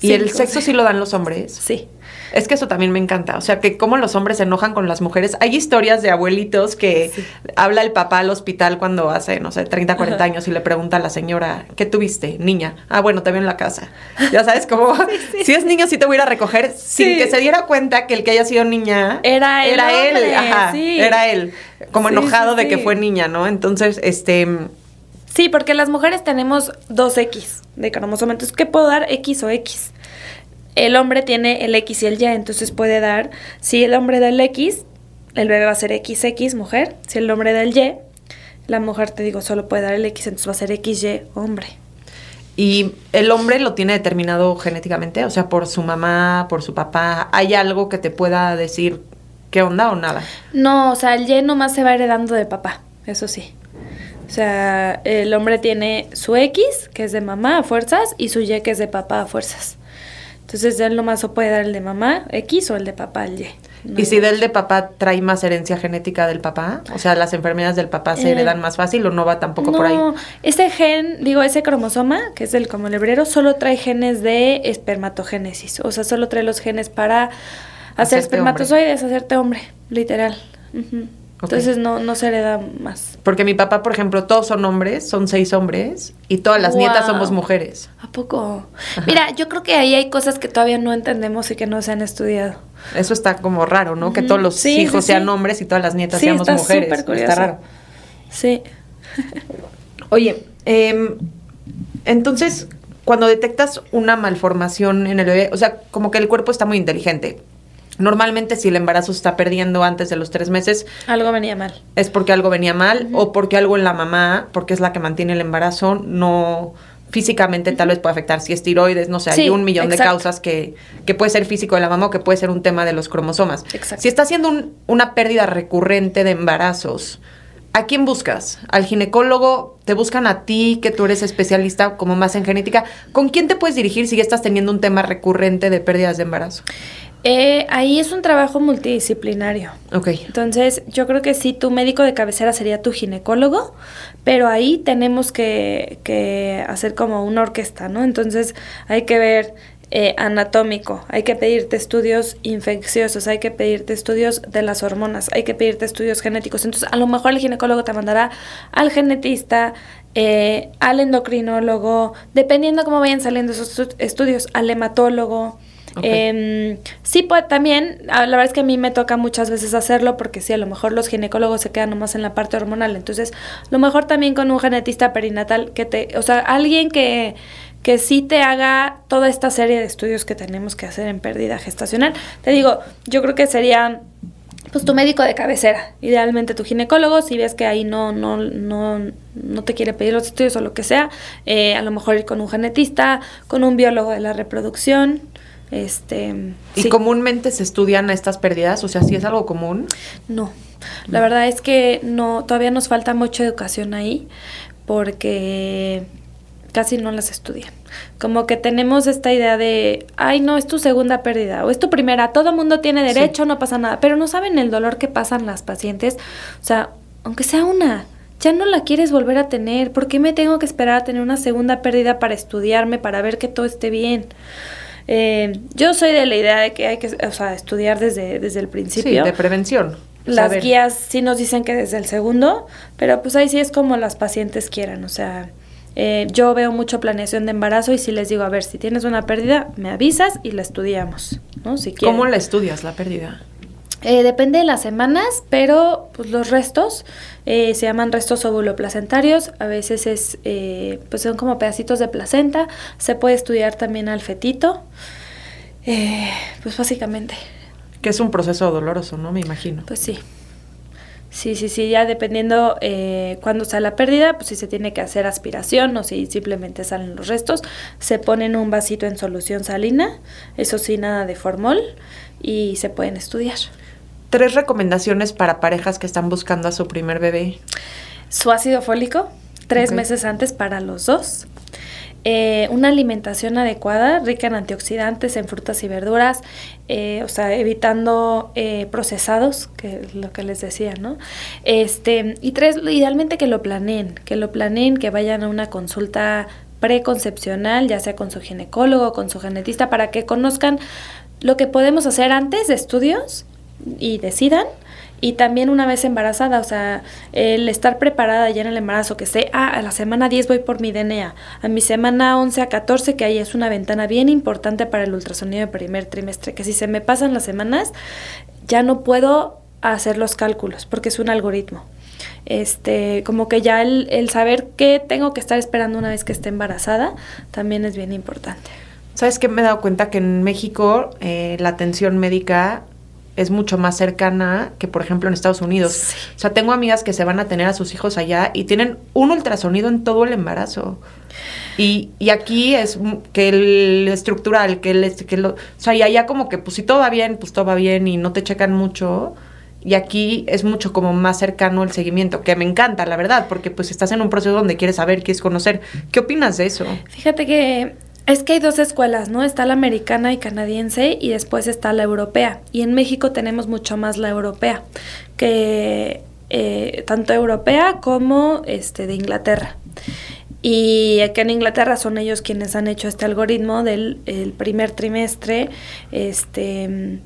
¿Y el sexo sí lo dan los hombres? Sí. Es que eso también me encanta. O sea, que cómo los hombres se enojan con las mujeres. Hay historias de abuelitos que habla el papá al hospital cuando hace, no sé, 30, 40 años y le pregunta a la señora, ¿qué tuviste? Niña. Ah, bueno, te veo en la casa. Ya sabes, como, si es niño, sí te voy a ir a recoger sin Sí. que se diera cuenta que el que haya sido niña Era el Era él, ajá. sí. Era él. Como Sí, enojado sí, de que sí. fue niña, ¿no? Entonces, este. Sí, porque las mujeres tenemos dos X de cromosoma. Entonces, ¿qué puedo dar? X o X. El hombre tiene el X y el Y, entonces puede dar, si el hombre da el X, el bebé va a ser XX, mujer. Si el hombre da el Y, la mujer, te digo, solo puede dar el X, entonces va a ser XY, hombre. Y el hombre lo tiene determinado genéticamente, o sea, por su mamá, por su papá. ¿Hay algo que te pueda decir qué onda o nada? No, o sea, el Y nomás se va heredando de papá, eso sí. O sea, el hombre tiene su X, que es de mamá a fuerzas, y su Y, que es de papá a fuerzas. Entonces, él nomás o puede dar el de mamá, X, o el de papá, el Y. No ¿Y si del de papá trae más herencia genética del papá? O sea, ¿las enfermedades del papá se Eh, heredan más fácil o no va tampoco por ahí? No, ese gen, digo, ese cromosoma, que es el como el hebrero, solo trae genes de espermatogénesis. O sea, solo trae los genes para hacer Hacerte espermatozoides, hacerte hombre, literal. Entonces no, no se hereda más. Porque mi papá, por ejemplo, todos son hombres, son seis hombres, y todas las nietas somos mujeres. ¿A poco? Mira, yo creo que ahí hay cosas que todavía no entendemos y que no se han estudiado. Eso está como raro, ¿no? Que todos los Sí, hijos sí, sean sí. hombres y todas las nietas Sí, seamos está mujeres. súper curioso. Está raro. Sí. Oye, em, entonces, cuando detectas una malformación en el bebé, o sea, como que el cuerpo está muy inteligente. Normalmente, si el embarazo se está perdiendo antes de los tres meses, Algo venía mal. es porque algo venía mal o porque algo en la mamá, porque es la que mantiene el embarazo, no físicamente tal vez puede afectar. Si es tiroides, no sé, hay un millón de causas que, que puede ser físico de la mamá o que puede ser un tema de los cromosomas. Exacto. Si está haciendo un- una pérdida recurrente de embarazos, ¿a quién buscas? ¿Al ginecólogo? ¿Te buscan a ti, que tú eres especialista como más en genética? ¿Con quién te puedes dirigir si ya estás teniendo un tema recurrente de pérdidas de embarazo? Eh, ahí es un trabajo multidisciplinario. Ok. Entonces, yo creo que sí, tu médico de cabecera sería tu ginecólogo, pero ahí tenemos que, que hacer como una orquesta, ¿no? Entonces, hay que ver eh, anatómico, hay que pedirte estudios infecciosos, hay que pedirte estudios de las hormonas, hay que pedirte estudios genéticos. Entonces, a lo mejor el ginecólogo te mandará al genetista, eh, al endocrinólogo, dependiendo cómo vayan saliendo esos estu- estudios, al hematólogo. Em, sí, pues también, a- la verdad es que a mí me toca muchas veces hacerlo porque sí, a lo mejor los ginecólogos se quedan nomás en la parte hormonal, entonces lo mejor también con un genetista perinatal que te, o sea, alguien que, que sí te haga toda esta serie de estudios que tenemos que hacer en pérdida gestacional. Te digo, yo creo que sería pues tu médico de cabecera, idealmente tu ginecólogo, si ves que ahí no, no, no, no te quiere pedir los estudios o lo que sea, eh, a lo mejor ir con un genetista, con un biólogo de la reproducción, este... ¿Y sí. comúnmente se estudian estas pérdidas? O sea, si es algo común. No, la verdad es que no, todavía nos falta mucha educación ahí porque casi no las estudian. Como que tenemos esta idea de, ay no, es tu segunda pérdida o es tu primera, todo mundo tiene Sí. derecho, no pasa nada, pero no saben el dolor que pasan las pacientes. O sea, aunque sea una, ya no la quieres volver a tener, ¿por qué me tengo que esperar a tener una segunda pérdida para estudiarme, para ver que todo esté bien? Eh, yo soy de la idea de que hay que o sea, estudiar desde, desde el Sí, principio. de prevención. Las Saber. guías sí nos dicen que desde el segundo, pero pues ahí sí es como las pacientes quieran. O sea, eh, yo veo mucho planeación de embarazo y si les digo, a ver, si tienes una pérdida, me avisas y la estudiamos, ¿no? Si. ¿Cómo la estudias, la pérdida? Eh, depende de las semanas, pero pues los restos eh, se llaman restos ovuloplacentarios. A veces es, eh, pues son como pedacitos de placenta. Se puede estudiar también al fetito. Eh, pues básicamente. Que es un proceso doloroso, ¿no? Me imagino. Pues sí. Sí, sí, sí, ya dependiendo eh, cuándo sea la pérdida, pues si se tiene que hacer aspiración o si simplemente salen los restos, se pone en un vasito en solución salina, eso sí, nada de formol, y se pueden estudiar. Tres recomendaciones para parejas que están buscando a su primer bebé. Su ácido fólico, tres meses antes para los dos. eh, una alimentación adecuada, rica en antioxidantes, en frutas y verduras, eh, o sea, evitando eh, procesados, que es lo que les decía, ¿no? Este, y tres, idealmente que lo planeen, que lo planeen, que vayan a una consulta preconcepcional, ya sea con su ginecólogo, con su genetista, para que conozcan lo que podemos hacer antes de estudios y decidan y también una vez embarazada, o sea, el estar preparada ya en el embarazo, que sé, ah, a la semana 10 voy por mi DNA, a mi semana 11 a 14, que ahí es una ventana bien importante para el ultrasonido de primer trimestre, que si se me pasan las semanas, ya no puedo hacer los cálculos, porque es un algoritmo. Este, como que ya el, el saber qué tengo que estar esperando una vez que esté embarazada, también es bien importante. ¿Sabes qué? Me he dado cuenta que en México eh, la atención médica es mucho más cercana que, por ejemplo, en Estados Unidos. O sea, tengo amigas que se van a tener a sus hijos allá y tienen un ultrasonido en todo el embarazo. Y, y aquí es que el estructural, que el... Que lo, o sea, y allá como que, pues si todo va bien, pues todo va bien y no te checan mucho. Y aquí es mucho como más cercano el seguimiento, que me encanta, la verdad, porque pues estás en un proceso donde quieres saber, quieres conocer. ¿Qué opinas de eso? Fíjate que es que hay dos escuelas, ¿no? Está la americana y canadiense y después está la europea. Y en México tenemos mucho más la europea, que eh, tanto europea como este, de Inglaterra. Y aquí en Inglaterra son ellos quienes han hecho este algoritmo del primer trimestre. Este,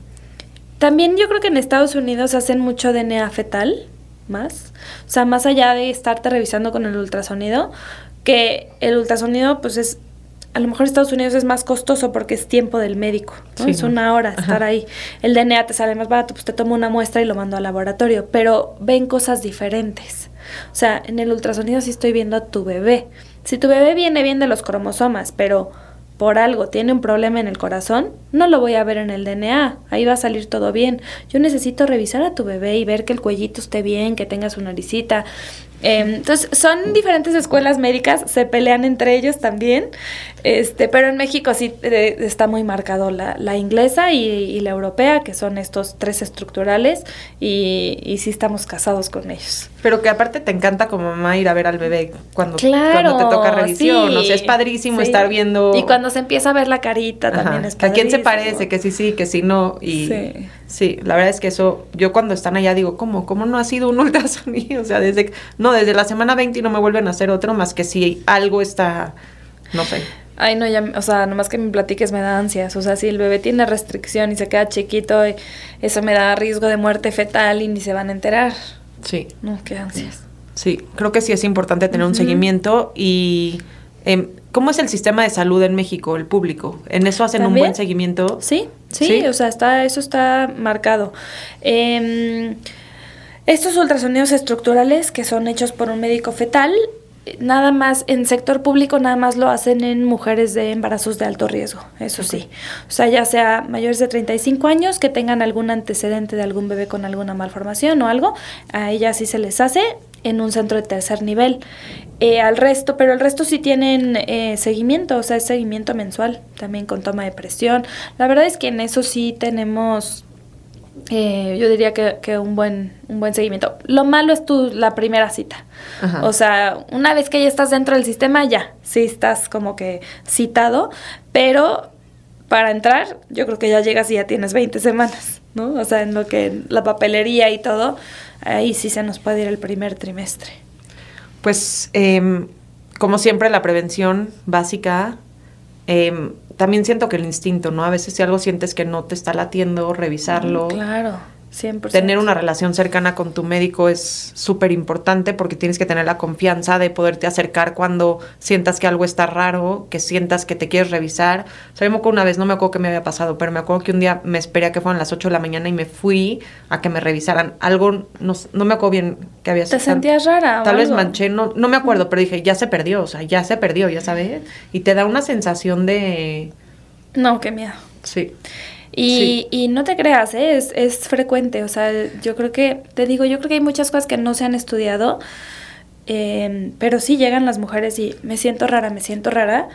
también yo creo que en Estados Unidos hacen mucho DNA fetal, más. O sea, más allá de estarte revisando con el ultrasonido, que el ultrasonido pues es a lo mejor Estados Unidos es más costoso porque es tiempo del médico, es una hora estar ahí. El DNA te sale más barato, pues te tomo una muestra y lo mando al laboratorio, pero ven cosas diferentes. O sea, en el ultrasonido sí estoy viendo a tu bebé. Si tu bebé viene bien de los cromosomas, pero por algo tiene un problema en el corazón, no lo voy a ver en el DNA, ahí va a salir todo bien. Yo necesito revisar a tu bebé y ver que el cuellito esté bien, que tenga su naricita, entonces, son diferentes escuelas médicas, se pelean entre ellos también, este, pero en México sí eh, está muy marcado la, la inglesa y, la europea, que son estos tres estructurales, y, sí estamos casados con ellos. Pero que aparte te encanta como mamá ir a ver al bebé cuando, cuando te toca revisión, o sea, es padrísimo estar viendo... Y cuando se empieza a ver la carita también es padrísimo. ¿A quién se parece? Que sí, sí, que sí, no, y... Sí. Sí, la verdad es que eso, yo cuando están allá digo, ¿cómo? ¿Cómo no ha sido un ultrasonido? O sea, desde, no, desde la semana 20 no me vuelven a hacer otro, más que si algo está, no sé. Ay, no, ya, o sea, nomás que me platiques me da ansias. O sea, si el bebé tiene restricción y se queda chiquito, eso me da riesgo de muerte fetal y ni se van a enterar. Sí. No, qué ansias. Sí, creo que sí es importante tener un seguimiento y eh, ¿Cómo es el sistema de salud en México, el público? ¿En eso hacen un buen seguimiento? Sí, sí, o sea, está, eso está marcado. Em, estos ultrasonidos estructurales que son hechos por un médico fetal, nada más en sector público, nada más lo hacen en mujeres de embarazos de alto riesgo, eso sí. O sea, ya sea mayores de 35 años que tengan algún antecedente de algún bebé con alguna malformación o algo, a ellas sí se les hace en un centro de tercer nivel. Eh, al resto, pero el resto sí tienen eh, seguimiento, o sea, es seguimiento mensual, también con toma de presión. La verdad es que en eso sí tenemos, eh, yo diría que, un, buen, un buen seguimiento. Lo malo es tu, la primera cita. O sea, una vez que ya estás dentro del sistema, ya, sí estás como que citado, pero para entrar, yo creo que ya llegas y ya tienes 20 semanas, ¿no? O sea, en lo que la papelería y todo, ahí sí se nos puede ir el primer trimestre. Pues, em, como siempre, la prevención básica. Em, también siento que el instinto, ¿no? A veces si algo sientes que no te está latiendo, revisarlo. claro Tener una relación cercana con tu médico es súper importante porque tienes que tener la confianza de poderte acercar cuando sientas que algo está raro, que sientas que te quieres revisar. O sea, me acuerdo una vez, no me acuerdo qué me había pasado, pero me acuerdo que un día me esperé a que fueran las 8 de la mañana y me fui a que me revisaran. Algo, no, no me acuerdo bien qué había ¿Te sentías rara? Tal vez manché, no, no me acuerdo, pero dije, ya se perdió, o sea, ya se perdió, ya sabes. Y te da una sensación de... No, qué miedo. Sí. Y, y no te creas, ¿eh? es, es frecuente, o sea, yo creo que, te digo, yo creo que hay muchas cosas que no se han estudiado, eh, pero sí llegan las mujeres y me siento rara, me siento rara,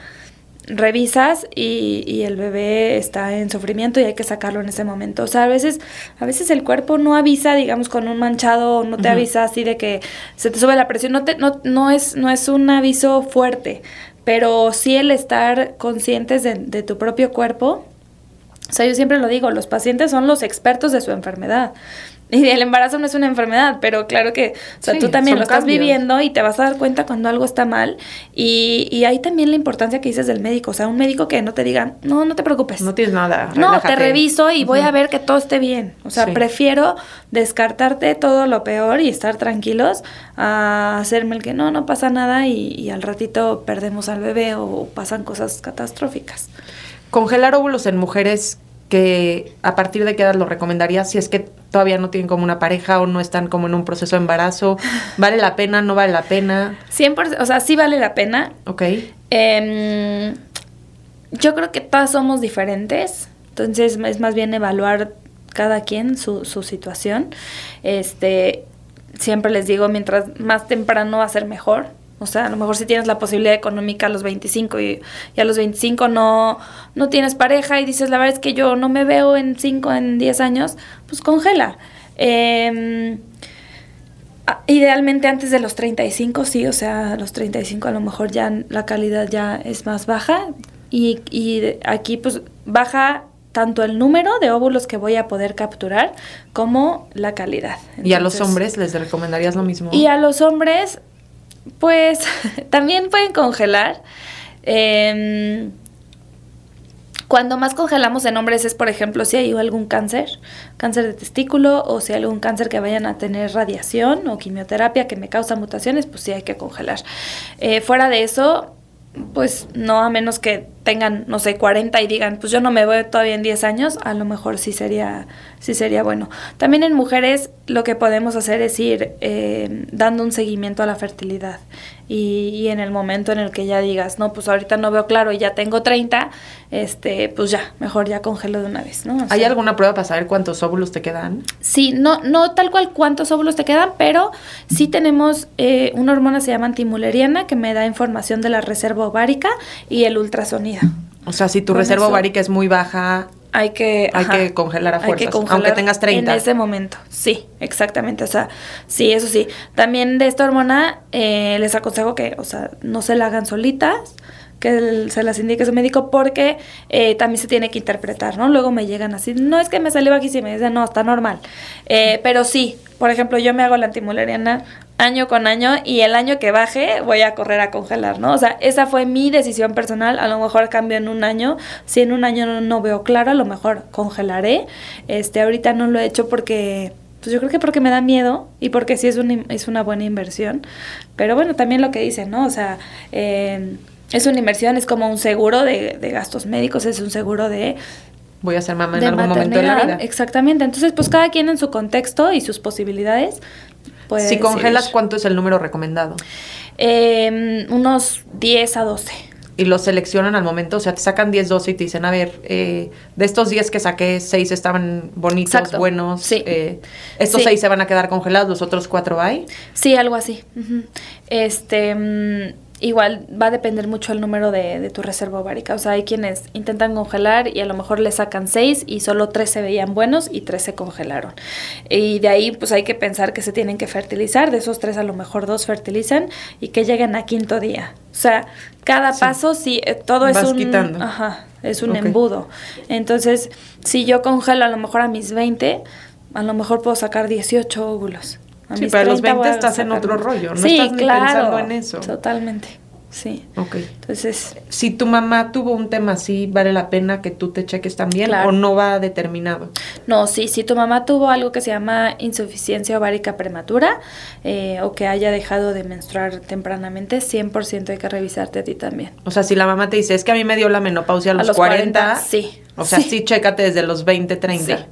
revisas y, y, el bebé está en sufrimiento y hay que sacarlo en ese momento. O sea, a veces, a veces el cuerpo no avisa, digamos, con un manchado, no te avisa así de que se te sube la presión, no, te, no, no, es, no es un aviso fuerte, pero sí el estar conscientes de, de tu propio cuerpo. O sea, yo siempre lo digo, los pacientes son los expertos de su enfermedad. Y el embarazo no es una enfermedad, pero claro que, o sea, Sí, tú también lo estás cambios. viviendo y te vas a dar cuenta cuando algo está mal. Y, y hay también la importancia que dices del médico. O sea, un médico que no te diga, no, no te preocupes. No tienes nada. No, te reviso y voy a ver que todo esté bien. O sea, Sí. prefiero descartarte todo lo peor y estar tranquilos a hacerme el que no, no pasa nada y, y al ratito perdemos al bebé o pasan cosas catastróficas. Congelar óvulos en mujeres que a partir de qué edad lo recomendarías si es que todavía no tienen como una pareja o no están como en un proceso de embarazo. ¿Vale la pena? ¿No vale la pena? 100%, o sea, sí vale la pena. Ok. Em, yo creo que todas somos diferentes, entonces es más bien evaluar cada quien su, su situación. Este, siempre les digo, mientras más temprano va a ser mejor. O sea, a lo mejor si tienes la posibilidad económica a los 25 y, y a los 25 no, no tienes pareja y dices, la verdad es que yo no me veo en 5, en 10 años, pues congela. Ah, Idealmente antes de los 35, sí, o sea, a los 35 a lo mejor ya la calidad ya es más baja y, y aquí pues baja tanto el número de óvulos que voy a poder capturar como la calidad. ¿Y a los hombres les recomendarías lo mismo? y a los hombres, pues también pueden congelar. Em, cuando más congelamos en hombres es, por ejemplo, si hay algún cáncer, cáncer de testículo o si hay algún cáncer que vayan a tener radiación o quimioterapia que me causa mutaciones, pues sí hay que congelar. Eh, fuera de eso, pues no, a menos que tengan, no sé, 40 y digan, pues yo no me veo todavía en 10 años, a lo mejor sí sería, sí sería bueno. También en mujeres lo que podemos hacer es ir eh, dando un seguimiento a la fertilidad. Y, y en el momento en el que ya digas, no, pues ahorita no veo claro y ya tengo 30, este, pues ya, mejor ya congelo de una vez, ¿no? O ¿Hay sea, alguna prueba para saber cuántos óvulos te quedan? Sí, no, no tal cual cuántos óvulos te quedan, pero sí tenemos eh, una hormona se llama antimuleriana que me da información de la reserva ovárica y el ultrasonido. O sea, si tu Con reserva ovárica es muy baja, Hay que, Hay que congelar a fuerzas, congelar aunque tengas 30. En ese momento, sí, exactamente. O sea, sí, eso sí. También de esta hormona eh, les aconsejo que, o sea, no se la hagan solitas, que el- se las indique su médico porque eh, también se tiene que interpretar, ¿no? Luego me llegan así, no es que me salió bajísima, y me dicen, no, está normal. Eh, pero sí, por ejemplo, yo me hago la antimuleriana año con año y el año que baje voy a correr a congelar, ¿no? O sea, esa fue mi decisión personal, a lo mejor cambio en un año, si en un año no, no veo claro, a lo mejor congelaré. Este, ahorita no lo he hecho porque pues yo creo que porque me da miedo y porque sí es una, es una buena inversión. Pero bueno, también lo que dicen, ¿no? O sea, eh, es una inversión, es como un seguro de, de gastos médicos, es un seguro de voy a ser mamá en algún momento de la vida. Exactamente. Entonces, pues cada quien en su contexto y sus posibilidades puede si congelas, decidir. ¿cuánto es el número recomendado? Eh, unos 10 a 12. Y los seleccionan al momento, o sea, te sacan 10, 12 y te dicen, a ver, eh, de estos 10 que saqué, 6 estaban bonitos, Exacto. buenos. Sí. eh, estos Sí. 6 se van a quedar congelados, los otros 4 hay. Sí, algo así. Ujú. Este, mm, igual va a depender mucho el número de, de tu reserva ovárica. O sea, hay quienes intentan congelar y a lo mejor le sacan seis y solo tres se veían buenos y tres se congelaron. Y de ahí, pues hay que pensar que se tienen que fertilizar. De esos tres, a lo mejor dos fertilizan y que lleguen a quinto día. O sea, cada Sí. paso, sí, eh, todo es un. quitando. Ajá, es un embudo. Entonces, si yo congelo a lo mejor a mis 20, a lo mejor puedo sacar 18 óvulos. A Sí, mis pero a los 30 voy 20 a estás en otro rollo, no sí, estás ni claro, pensando en eso. Totalmente, sí. Ok. Entonces, Si tu mamá tuvo un tema así, ¿vale la pena que tú te cheques también Claro. o no va determinado? no, sí, si tu mamá tuvo algo que se llama insuficiencia ovárica prematura eh, o que haya dejado de menstruar tempranamente, 100% hay que revisarte a ti también. O sea, si la mamá te dice, es que a mí me dio la menopausia a los, los 40, 40, sí. O sea, sí. Sí. chécate desde los 20, 30. Sí,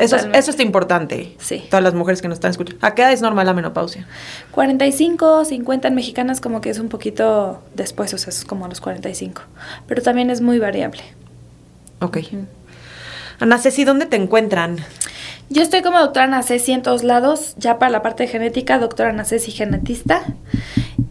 Eso, es- eso está importante. Sí. Todas las mujeres que nos están escuchando. ¿A qué edad es normal la menopausia? 45, 50 en mexicanas como que es un poquito después, o sea, es como a los 45. Pero también es muy variable. Ok. Ana Ceci, ¿dónde te encuentran? Yo estoy como doctora Nacesi en todos lados, ya para la parte de genética, doctora Nacesi genetista.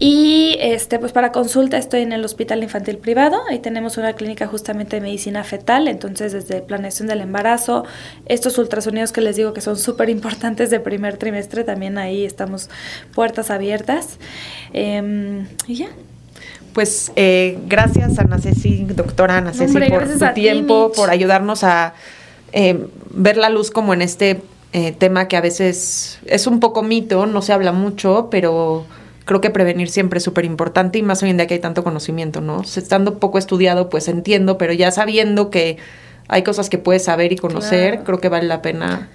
Y este, pues para consulta estoy en el Hospital Infantil Privado, ahí tenemos una clínica justamente de medicina fetal, entonces desde planeación del embarazo, estos ultrasonidos que les digo que son súper importantes de primer trimestre, también ahí estamos puertas abiertas. Em, y ya. pues eh, gracias Ana Ceci, doctora Ana Ceci, por tu tiempo, por ayudarnos a eh, ver la luz como en este eh, tema que a veces es un poco mito, no se habla mucho, pero creo que prevenir siempre es súper importante y más hoy en día que hay tanto conocimiento, ¿no? Estando poco estudiado, pues entiendo, pero ya sabiendo que hay cosas que puedes saber y conocer, creo que vale la pena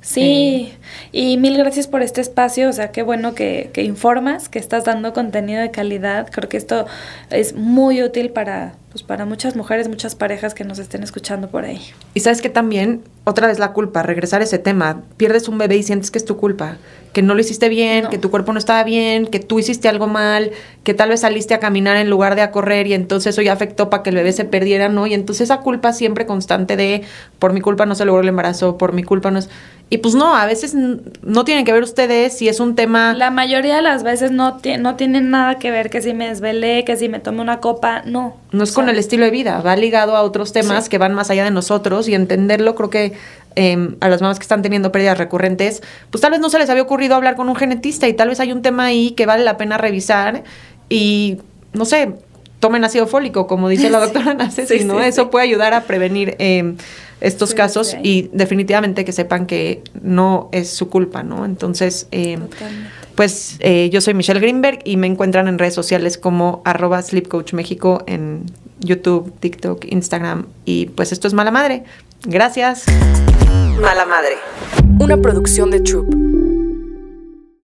Sí, y mil gracias por este espacio, o sea, qué bueno que, que, informas, que estás dando contenido de calidad, creo que esto es muy útil para, pues, para muchas mujeres, muchas parejas que nos estén escuchando por ahí. Y sabes que también, otra vez la culpa, regresar a ese tema, pierdes un bebé y sientes que es tu culpa, que no lo hiciste bien, que tu cuerpo no estaba bien, que tú hiciste algo mal, que tal vez saliste a caminar en lugar de a correr y entonces eso ya afectó para que el bebé se perdiera, ¿no? Y entonces esa culpa siempre constante de, por mi culpa no se logró el embarazo, por mi culpa no es... Y pues no, a veces no tienen que ver ustedes si es un tema... La mayoría de las veces no, no tienen nada que ver que si me desvelé, que si me tomé una copa, no. No es con el estilo de vida, va ligado a otros temas que van más allá de nosotros y entenderlo creo que em, a las mamás que están teniendo pérdidas recurrentes, pues tal vez no se les había ocurrido hablar con un genetista y tal vez hay un tema ahí que vale la pena revisar y no sé, tomen ácido fólico, como dice la doctora Nace, ¿no? Eso puede ayudar a prevenir eh, estos casos y definitivamente que sepan que no es su culpa, ¿no? Entonces, eh, pues eh, yo soy Michelle Greenberg y me encuentran en redes sociales como arroba México en YouTube, TikTok, Instagram y pues esto es Mala Madre. Gracias. Mala Madre. Una producción de Troop.